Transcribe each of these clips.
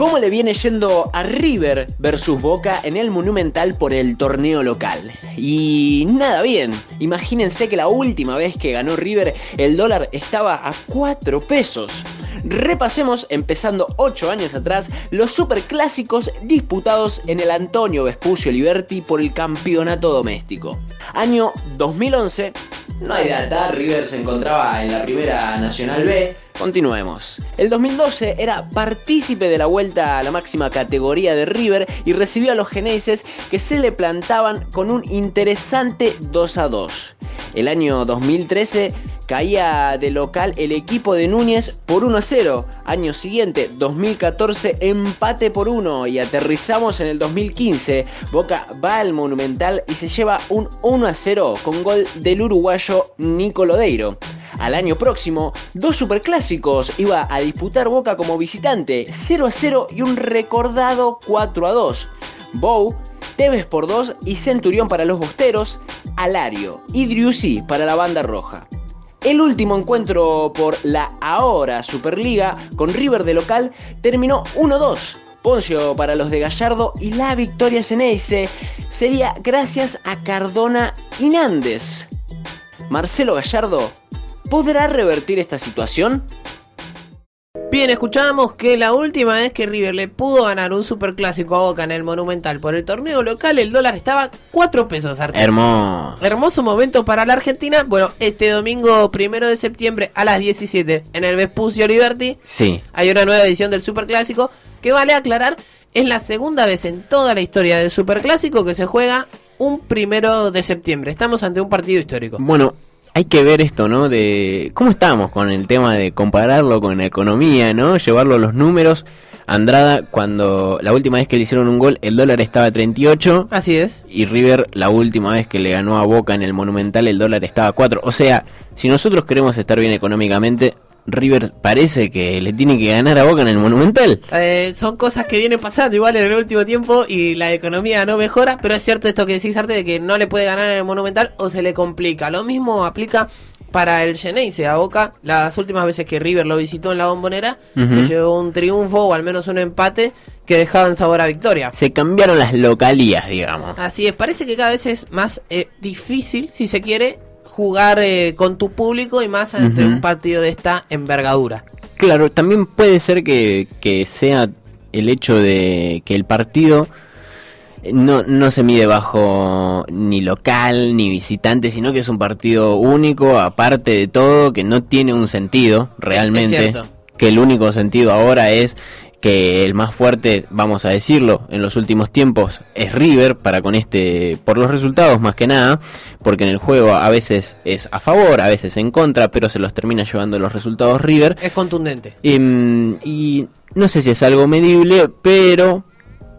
¿Cómo le viene yendo a River versus Boca en el Monumental por el torneo local? Y nada bien, imagínense que la última vez que ganó River el dólar estaba a 4 pesos. Repasemos, empezando 8 años atrás, los superclásicos disputados en el Antonio Vespucio Liberty por el campeonato doméstico. Año 2011, no hay data, River se encontraba en la primera Nacional B. Continuemos. El 2012 era partícipe de la vuelta a la máxima categoría de River y recibió a los geneses que se le plantaban con un interesante 2 a 2. El año 2013 caía de local el equipo de Núñez por 1 a 0. Año siguiente, 2014, empate por 1 y aterrizamos en el 2015. Boca va al Monumental y se lleva un 1 a 0 con gol del uruguayo Nico Lodeiro. Al año próximo, dos superclásicos iba a disputar Boca como visitante, 0 a 0 y un recordado 4 a 2. Bow Tevez por 2 y Centurión para los Bosteros, Alario y Driussi para la banda roja. El último encuentro por la ahora Superliga con River de local terminó 1-2. Poncio para los de Gallardo y la victoria Ceneice sería gracias a Cardona y Nández. Marcelo Gallardo, ¿podrá revertir esta situación? Bien, escuchábamos que la última vez que River le pudo ganar un superclásico a Boca en el Monumental por el torneo local, el dólar estaba 4 pesos. Arturo. Hermoso. Hermoso momento para la Argentina. Bueno, este domingo primero de septiembre a las 17 en el Vespucio Liberty Sí. hay una nueva edición del superclásico que vale aclarar es la segunda vez en toda la historia del superclásico que se juega un primero de septiembre. Estamos ante un partido histórico. Bueno, hay que ver esto, ¿no? De cómo estamos con el tema de compararlo con la economía, ¿no? Llevarlo a los números. Andrada, cuando la última vez que le hicieron un gol, el dólar estaba a 38. Así es. Y River, la última vez que le ganó a Boca en el Monumental, el dólar estaba a 4. O sea, si nosotros queremos estar bien económicamente, River parece que le tiene que ganar a Boca en el Monumental. Eh, son cosas que vienen pasando igual en el último tiempo y la economía no mejora, pero es cierto esto que decís, Arte, de que no le puede ganar en el Monumental o se le complica. Lo mismo aplica para el Geneise a Boca. Las últimas veces que River lo visitó en la bombonera, se llevó un triunfo o al menos un empate que dejaban sabor a victoria. Se cambiaron las localías, digamos. Así es, parece que cada vez es más eh, difícil, si se quiere, jugar eh, con tu público y más ante un partido de esta envergadura. Claro, también puede ser que, que sea el hecho de que el partido no, no se mide bajo ni local ni visitante, sino que es un partido único, aparte de todo, que no tiene un sentido realmente. Que el único sentido ahora es que el más fuerte, vamos a decirlo, en los últimos tiempos es River para con este por los resultados más que nada, porque en el juego a veces es a favor, a veces en contra, pero se los termina llevando los resultados River. Es contundente. Em, y no sé si es algo medible, pero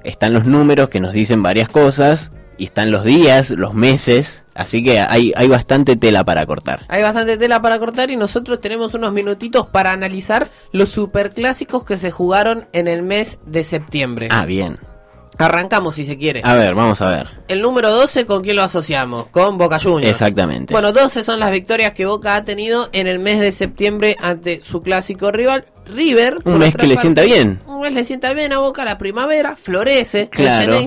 están los números que nos dicen varias cosas, y están los días, los meses, así que hay, hay bastante tela para cortar. Hay bastante tela para cortar y nosotros tenemos unos minutitos para analizar los superclásicos que se jugaron en el mes de septiembre. Ah, bien. Arrancamos si se quiere. A ver, vamos a ver. El número 12, ¿con quién lo asociamos? Con Boca Juniors. Exactamente. Bueno, 12 son las victorias que Boca ha tenido en el mes de septiembre ante su clásico rival, River. Un mes que le sienta bien. Un mes le sienta bien a Boca, la primavera, florece, Claro.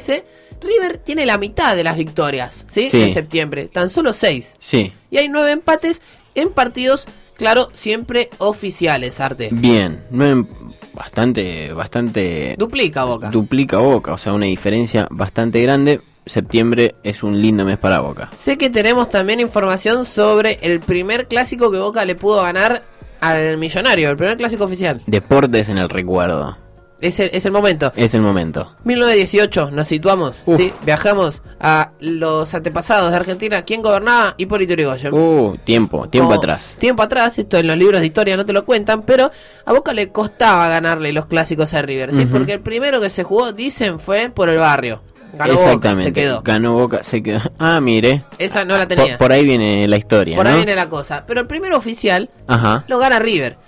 River tiene la mitad de las victorias, ¿sí? Sí. En septiembre, tan solo 6. Sí, Y hay 9 empates en partidos, claro, siempre oficiales, Arte. bien. Nueve- bastante, bastante Duplica Boca. duplica Boca, o sea, una diferencia bastante grande. Septiembre es un lindo mes para Boca. Sé que tenemos también información sobre el primer clásico que Boca le pudo ganar al Millonario, el primer clásico oficial. Deportes en el recuerdo. Es el, es el momento. Es el momento. 1918, nos situamos, Uf. ¿sí? Viajamos a los antepasados de Argentina. ¿Quién gobernaba? Hipólito Yrigoyen. Uh, tiempo, tiempo Como- atrás. Tiempo atrás, esto en los libros de historia no te lo cuentan, pero a Boca le costaba ganarle los clásicos a River, ¿sí? Porque el primero que se jugó, dicen, fue por el barrio. Ganó Boca, Exactamente. se quedó. Ganó Boca, se quedó. Ah, mire. Esa no la Por, tenía. por ahí viene la historia, Por ¿no? ahí viene la cosa. Pero el primero oficial Ajá. lo gana River.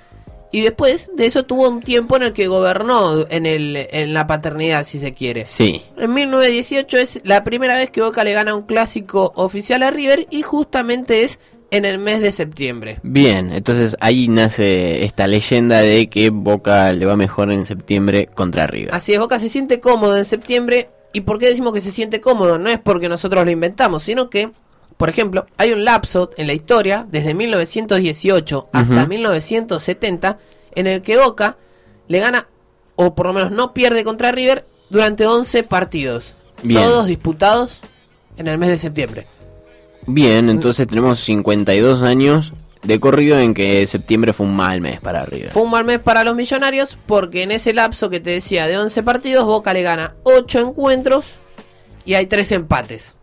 Y después de eso tuvo un tiempo en el que gobernó en, el, en la paternidad, si se quiere. Sí. En 1918 es la primera vez que Boca le gana un clásico oficial a River y justamente es en el mes de septiembre. Bien, entonces ahí nace esta leyenda de que Boca le va mejor en septiembre contra River. Así es, Boca se siente cómodo en septiembre. ¿Y por qué decimos que se siente cómodo? No es porque nosotros lo inventamos, sino que, por ejemplo, hay un lapso en la historia, desde 1918 hasta Ujú. 1970, en el que Boca le gana, o por lo menos no pierde contra River, durante 11 partidos. Bien. Todos disputados en el mes de septiembre. Bien, entonces tenemos 52 años de corrido en que septiembre fue un mal mes para River. Fue un mal mes para los millonarios porque en ese lapso que te decía de 11 partidos, Boca le gana 8 encuentros y hay 3 empates.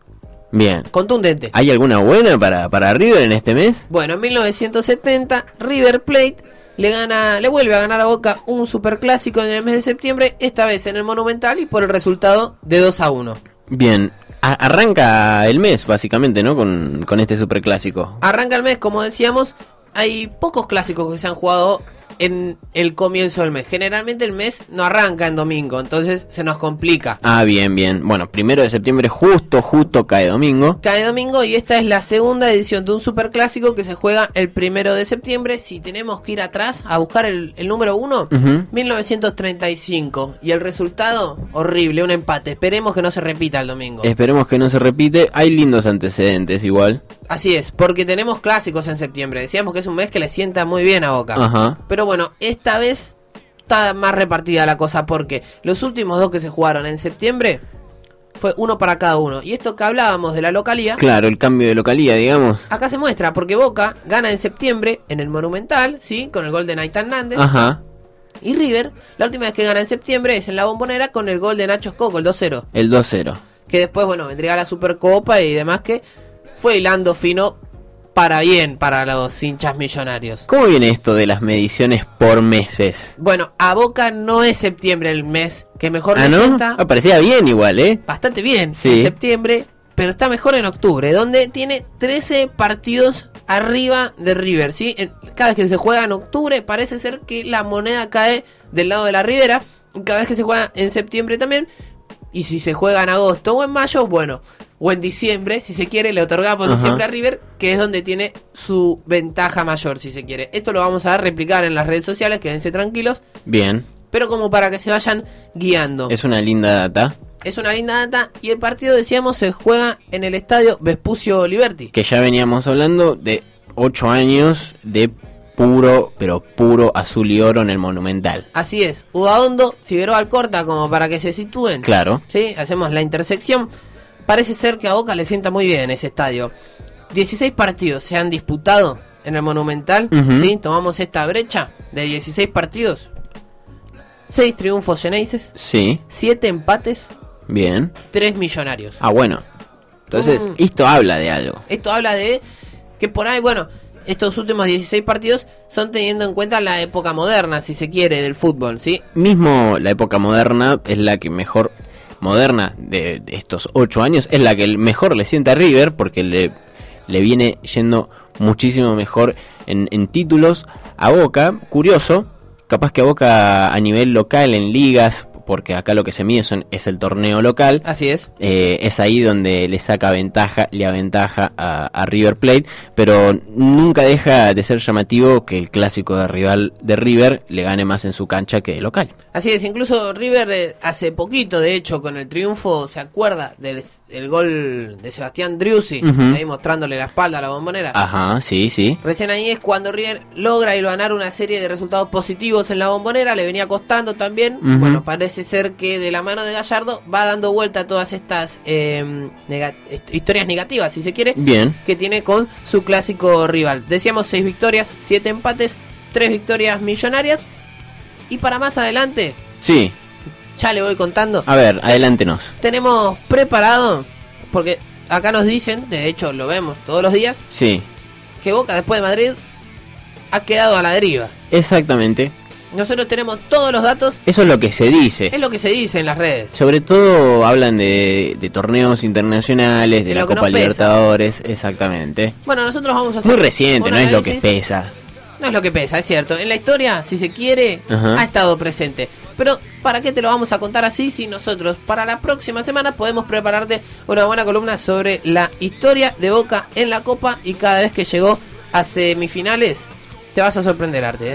Bien. Contundente. ¿Hay alguna buena para, para River en este mes? Bueno, en 1970 River Plate le gana, le vuelve a ganar a Boca un superclásico en el mes de septiembre, esta vez en el Monumental y por el resultado de 2 a 1. Bien. A- arranca el mes, básicamente, ¿no? Con, con este superclásico. Arranca el mes, como decíamos, hay pocos clásicos que se han jugado en el comienzo del mes. Generalmente el mes no arranca en domingo, entonces se nos complica. Ah, bien, bien. Bueno, primero de septiembre justo, justo cae domingo. Cae domingo y esta es la segunda edición de un superclásico que se juega el primero de septiembre. Si tenemos que ir atrás a buscar el, el número uno, Ujú. 1935. Y el resultado, horrible, un empate. Esperemos que no se repita el domingo. Esperemos que no se repite. Hay lindos antecedentes igual. Así es, porque tenemos clásicos en septiembre. Decíamos que es un mes que le sienta muy bien a Boca. Ajá. Pero bueno, esta vez está más repartida la cosa porque los últimos dos que se jugaron en septiembre fue uno para cada uno. Y esto que hablábamos de la localía, Claro, el cambio de localía, digamos. acá se muestra porque Boca gana en septiembre en el Monumental, ¿sí? Con el gol de Naitan Nández. Ajá. Y River, la última vez que gana en septiembre es en la bombonera con el gol de Nacho Escoco, el 2-0. El 2-0. Que después, bueno, vendría la Supercopa y demás que fue hilando fino para bien para los hinchas millonarios. ¿Cómo viene esto de las mediciones por meses? Bueno, a Boca no es septiembre el mes que mejor Ah, ¿no? Ah, parecía bien igual, ¿eh? Bastante bien Sí. en septiembre, pero está mejor en octubre, donde tiene 13 partidos arriba de River, ¿sí? Cada vez que se juega en octubre parece ser que la moneda cae del lado de la Ribera, cada vez que se juega en septiembre también, y si se juega en agosto o en mayo, bueno, o en diciembre, si se quiere, le otorgamos Ajá. diciembre a River, que es donde tiene su ventaja mayor, si se quiere. Esto lo vamos a replicar en las redes sociales, quédense tranquilos, Bien. pero como para que se vayan guiando. Es una linda data. Es una linda data y el partido, decíamos, se juega en el estadio Vespucio Liberty. Que ya veníamos hablando de 8 años de puro, pero puro azul y oro en el Monumental. Así es, Udaondo, Figueroa Alcorta, como para que se sitúen. Claro. Sí, hacemos la intersección. Parece ser que a Boca le sienta muy bien ese estadio. 16 partidos se han disputado en el Monumental. Sí, tomamos esta brecha de 16 partidos. 6 triunfos Geneises, Sí. 7 empates, Bien. 3 millonarios. Ah, bueno. Entonces, Mm. esto habla de algo. Esto habla de que por ahí, bueno, estos últimos 16 partidos son teniendo en cuenta la época moderna, si se quiere, del fútbol, ¿sí? Mismo la época moderna es la que mejor moderna de, estos ocho años es la que mejor le sienta a River porque le, le viene yendo muchísimo mejor en, en títulos a Boca. Curioso, capaz que a Boca a nivel local en ligas, porque acá lo que se mide son- es el torneo local. Así es. eh, es ahí donde le saca ventaja, le aventaja a, a River Plate, pero nunca deja de ser llamativo que el clásico de rival de River le gane más en su cancha que de local. Así es, incluso River eh, hace poquito, de hecho, con el triunfo, ¿se acuerda del el gol de Sebastián Driussi? Ujú. Ahí mostrándole la espalda a la bombonera. Ajá, sí, sí. Recién ahí es cuando River logra ganar una serie de resultados positivos en la bombonera, le venía costando también. Ujú. Bueno, parece ser que de la mano de Gallardo va dando vuelta a todas estas eh, nega- est- historias negativas, si se quiere, Bien. que tiene con su clásico rival. Decíamos seis victorias, siete empates, tres victorias millonarias. Y para más adelante, Sí. ya le voy contando, A ver, adelántenos. tenemos preparado, porque acá nos dicen, de hecho lo vemos todos los días, Sí. que Boca después de Madrid ha quedado a la deriva. Exactamente. Nosotros tenemos todos los datos, Eso es lo que se dice. es lo que se dice en las redes. Sobre todo hablan de, de torneos internacionales, de, De la Copa pesa. Libertadores, exactamente. Bueno, nosotros vamos a hacer Muy reciente, no es lo que pesa. No es lo que pesa, es cierto. En la historia, si se quiere, Ajá. ha estado presente. Pero ¿para qué te lo vamos a contar así si nosotros para la próxima semana podemos prepararte una buena columna sobre la historia de Boca en la Copa y cada vez que llegó a semifinales? Te vas a sorprender, Arte. ¿eh?